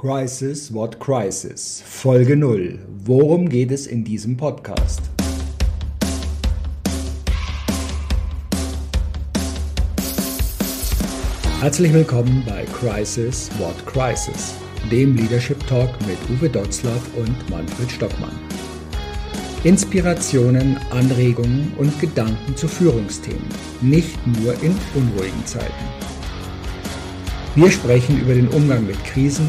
Crisis What Crisis Folge 0. Worum geht es in diesem Podcast? Herzlich willkommen bei Crisis What Crisis, dem Leadership Talk mit Uwe Dotzlaff und Manfred Stockmann. Inspirationen, Anregungen und Gedanken zu Führungsthemen, nicht nur in unruhigen Zeiten. Wir sprechen über den Umgang mit Krisen,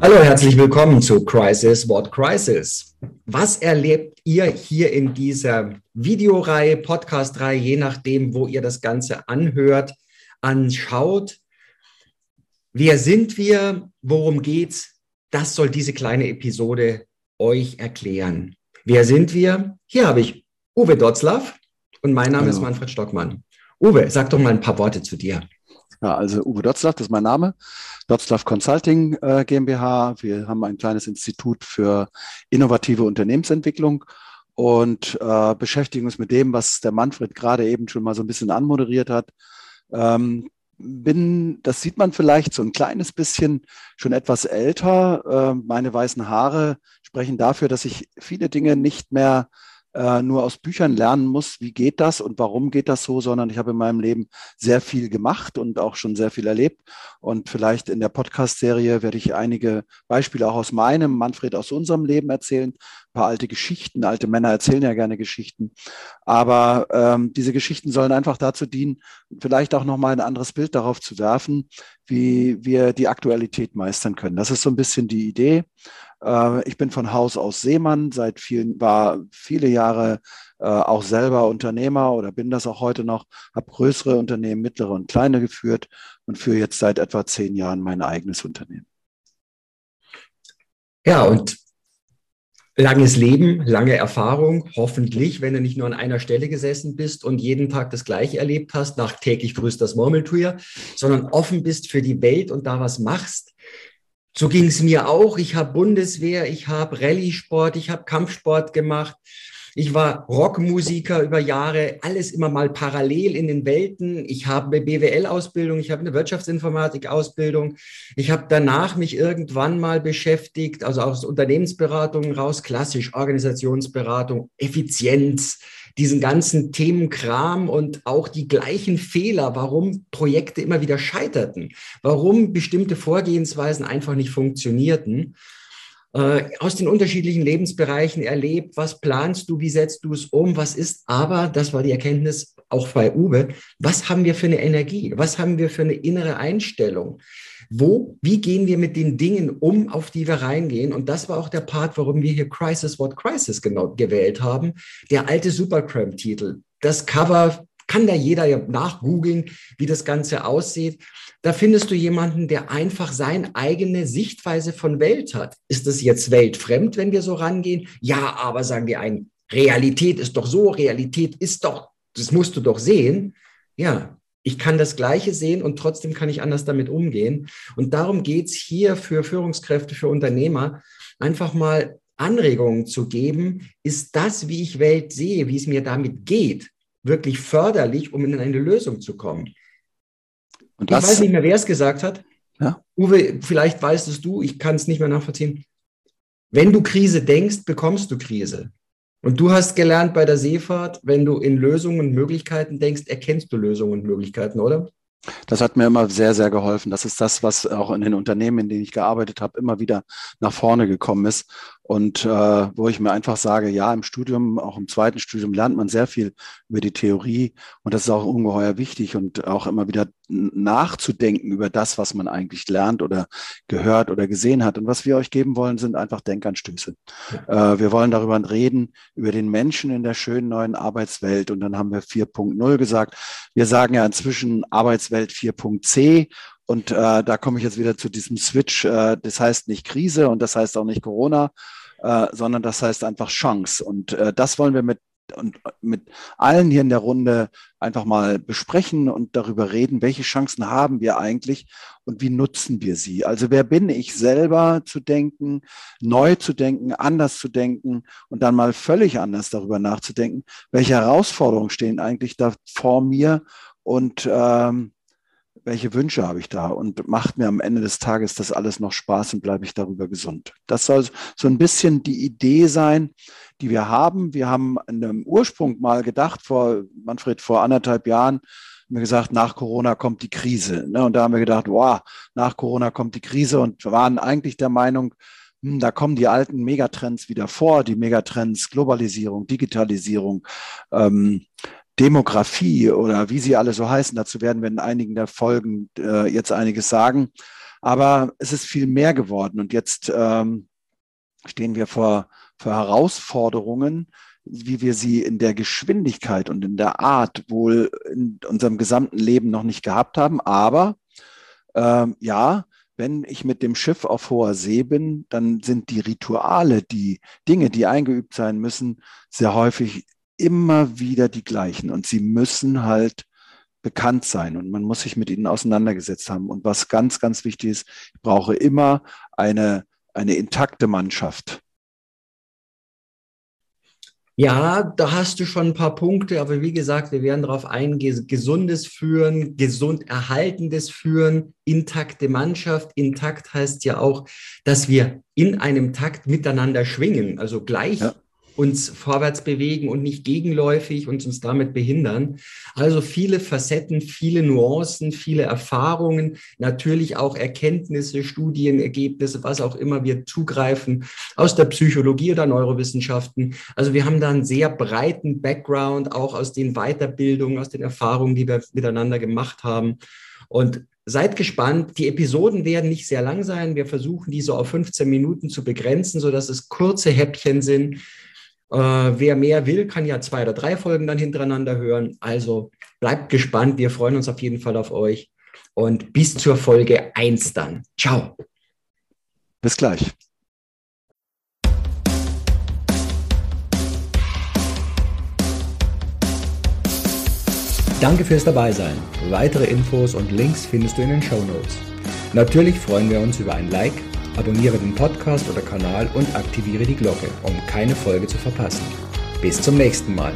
Hallo, herzlich willkommen zu Crisis What Crisis. Was erlebt ihr hier in dieser Videoreihe, Podcastreihe, je nachdem, wo ihr das Ganze anhört, anschaut? Wer sind wir? Worum geht's? Das soll diese kleine Episode euch erklären. Wer sind wir? Hier habe ich Uwe Dotzlaff und mein Name Hallo. ist Manfred Stockmann. Uwe, sag doch mal ein paar Worte zu dir. Ja, also Uwe Dotzlaff, das ist mein Name. Dotzlaff Consulting äh, GmbH. Wir haben ein kleines Institut für innovative Unternehmensentwicklung und äh, beschäftigen uns mit dem, was der Manfred gerade eben schon mal so ein bisschen anmoderiert hat. Ähm, bin, das sieht man vielleicht so ein kleines bisschen schon etwas älter. Äh, meine weißen Haare sprechen dafür, dass ich viele Dinge nicht mehr äh, nur aus Büchern lernen muss, wie geht das und warum geht das so, sondern ich habe in meinem Leben sehr viel gemacht und auch schon sehr viel erlebt. Und vielleicht in der Podcast-Serie werde ich einige Beispiele auch aus meinem, Manfred aus unserem Leben erzählen, ein paar alte Geschichten. Alte Männer erzählen ja gerne Geschichten. Aber ähm, diese Geschichten sollen einfach dazu dienen, vielleicht auch nochmal ein anderes Bild darauf zu werfen, wie wir die Aktualität meistern können. Das ist so ein bisschen die Idee. Äh, ich bin von Haus aus Seemann, seit vielen, war viele Jahre äh, auch selber Unternehmer oder bin das auch heute noch, habe größere Unternehmen, mittlere und kleine geführt und führe jetzt seit etwa zehn Jahren mein eigenes Unternehmen. Ja, und langes Leben, lange Erfahrung, hoffentlich, wenn du nicht nur an einer Stelle gesessen bist und jeden Tag das Gleiche erlebt hast, nach täglich grüßt das Murmeltier, sondern offen bist für die Welt und da was machst. So ging es mir auch. Ich habe Bundeswehr, ich habe Rallye-Sport, ich habe Kampfsport gemacht. Ich war Rockmusiker über Jahre, alles immer mal parallel in den Welten. Ich habe eine BWL-Ausbildung, ich habe eine Wirtschaftsinformatik-Ausbildung. Ich habe danach mich irgendwann mal beschäftigt, also aus Unternehmensberatungen raus, klassisch Organisationsberatung, Effizienz, diesen ganzen Themenkram und auch die gleichen Fehler, warum Projekte immer wieder scheiterten, warum bestimmte Vorgehensweisen einfach nicht funktionierten. Äh, aus den unterschiedlichen Lebensbereichen erlebt, was planst du, wie setzt du es um, was ist aber, das war die Erkenntnis auch bei Uwe, was haben wir für eine Energie, was haben wir für eine innere Einstellung, wo, wie gehen wir mit den Dingen um, auf die wir reingehen? Und das war auch der Part, warum wir hier Crisis What Crisis genau gewählt haben. Der alte Supercram-Titel. Das Cover kann da jeder ja nachgoogeln, wie das Ganze aussieht. Da findest du jemanden, der einfach seine eigene Sichtweise von Welt hat. Ist das jetzt weltfremd, wenn wir so rangehen? Ja, aber sagen die einen, Realität ist doch so, Realität ist doch, das musst du doch sehen. Ja, ich kann das Gleiche sehen und trotzdem kann ich anders damit umgehen. Und darum geht es hier für Führungskräfte, für Unternehmer, einfach mal Anregungen zu geben. Ist das, wie ich Welt sehe, wie es mir damit geht, wirklich förderlich, um in eine Lösung zu kommen? Und das, ich weiß nicht mehr, wer es gesagt hat. Ja? Uwe, vielleicht weißt es du, ich kann es nicht mehr nachvollziehen. Wenn du Krise denkst, bekommst du Krise. Und du hast gelernt bei der Seefahrt, wenn du in Lösungen und Möglichkeiten denkst, erkennst du Lösungen und Möglichkeiten, oder? Das hat mir immer sehr, sehr geholfen. Das ist das, was auch in den Unternehmen, in denen ich gearbeitet habe, immer wieder nach vorne gekommen ist. Und äh, wo ich mir einfach sage, ja, im Studium, auch im zweiten Studium lernt man sehr viel über die Theorie und das ist auch ungeheuer wichtig und auch immer wieder nachzudenken über das, was man eigentlich lernt oder gehört oder gesehen hat. Und was wir euch geben wollen, sind einfach Denkanstöße. Ja. Äh, wir wollen darüber reden, über den Menschen in der schönen neuen Arbeitswelt. Und dann haben wir 4.0 gesagt. Wir sagen ja inzwischen Arbeitswelt 4.c Und äh, da komme ich jetzt wieder zu diesem Switch. Äh, das heißt nicht Krise und das heißt auch nicht Corona, äh, sondern das heißt einfach Chance. Und äh, das wollen wir mit und mit allen hier in der Runde einfach mal besprechen und darüber reden, welche Chancen haben wir eigentlich und wie nutzen wir sie. Also wer bin ich selber zu denken, neu zu denken, anders zu denken und dann mal völlig anders darüber nachzudenken, welche Herausforderungen stehen eigentlich da vor mir und ähm, welche Wünsche habe ich da und macht mir am Ende des Tages das alles noch Spaß und bleibe ich darüber gesund. Das soll so ein bisschen die Idee sein, die wir haben. Wir haben in einem Ursprung mal gedacht, vor Manfred, vor anderthalb Jahren, haben wir gesagt, nach Corona kommt die Krise. Ne? Und da haben wir gedacht, wow, nach Corona kommt die Krise und waren eigentlich der Meinung, hm, da kommen die alten Megatrends wieder vor, die Megatrends Globalisierung, Digitalisierung, ähm, Demografie oder wie sie alle so heißen. Dazu werden wir in einigen der Folgen äh, jetzt einiges sagen. Aber es ist viel mehr geworden und jetzt ähm, stehen wir vor, vor Herausforderungen, wie wir sie in der Geschwindigkeit und in der Art wohl in unserem gesamten Leben noch nicht gehabt haben. Aber ähm, ja, wenn ich mit dem Schiff auf hoher See bin, dann sind die Rituale, die Dinge, die eingeübt sein müssen, sehr häufig immer wieder die gleichen und sie müssen halt bekannt sein und man muss sich mit ihnen auseinandergesetzt haben. Und was ganz, ganz wichtig ist, ich brauche immer eine, eine intakte Mannschaft. Ja, da hast du schon ein paar Punkte, aber wie gesagt, wir werden darauf eingehen, gesundes Führen, gesund erhaltendes Führen, intakte Mannschaft. Intakt heißt ja auch, dass wir in einem Takt miteinander schwingen, also gleich ja uns vorwärts bewegen und nicht gegenläufig und uns damit behindern. Also viele Facetten, viele Nuancen, viele Erfahrungen, natürlich auch Erkenntnisse, Studienergebnisse, was auch immer wir zugreifen aus der Psychologie oder Neurowissenschaften. Also wir haben da einen sehr breiten Background, auch aus den Weiterbildungen, aus den Erfahrungen, die wir miteinander gemacht haben. Und Seid gespannt. Die Episoden werden nicht sehr lang sein. Wir versuchen, die so auf 15 Minuten zu begrenzen, sodass es kurze Häppchen sind, äh, wer mehr will, kann ja zwei oder drei Folgen dann hintereinander hören. Also bleibt gespannt. Wir freuen uns auf jeden Fall auf euch. Und bis zur Folge 1 dann. Ciao. Bis gleich. Danke fürs Dabeisein. Weitere Infos und Links findest du in den Show Notes. Natürlich freuen wir uns über ein Like Abonniere den Podcast oder Kanal und aktiviere die Glocke, um keine Folge zu verpassen. Bis zum nächsten Mal.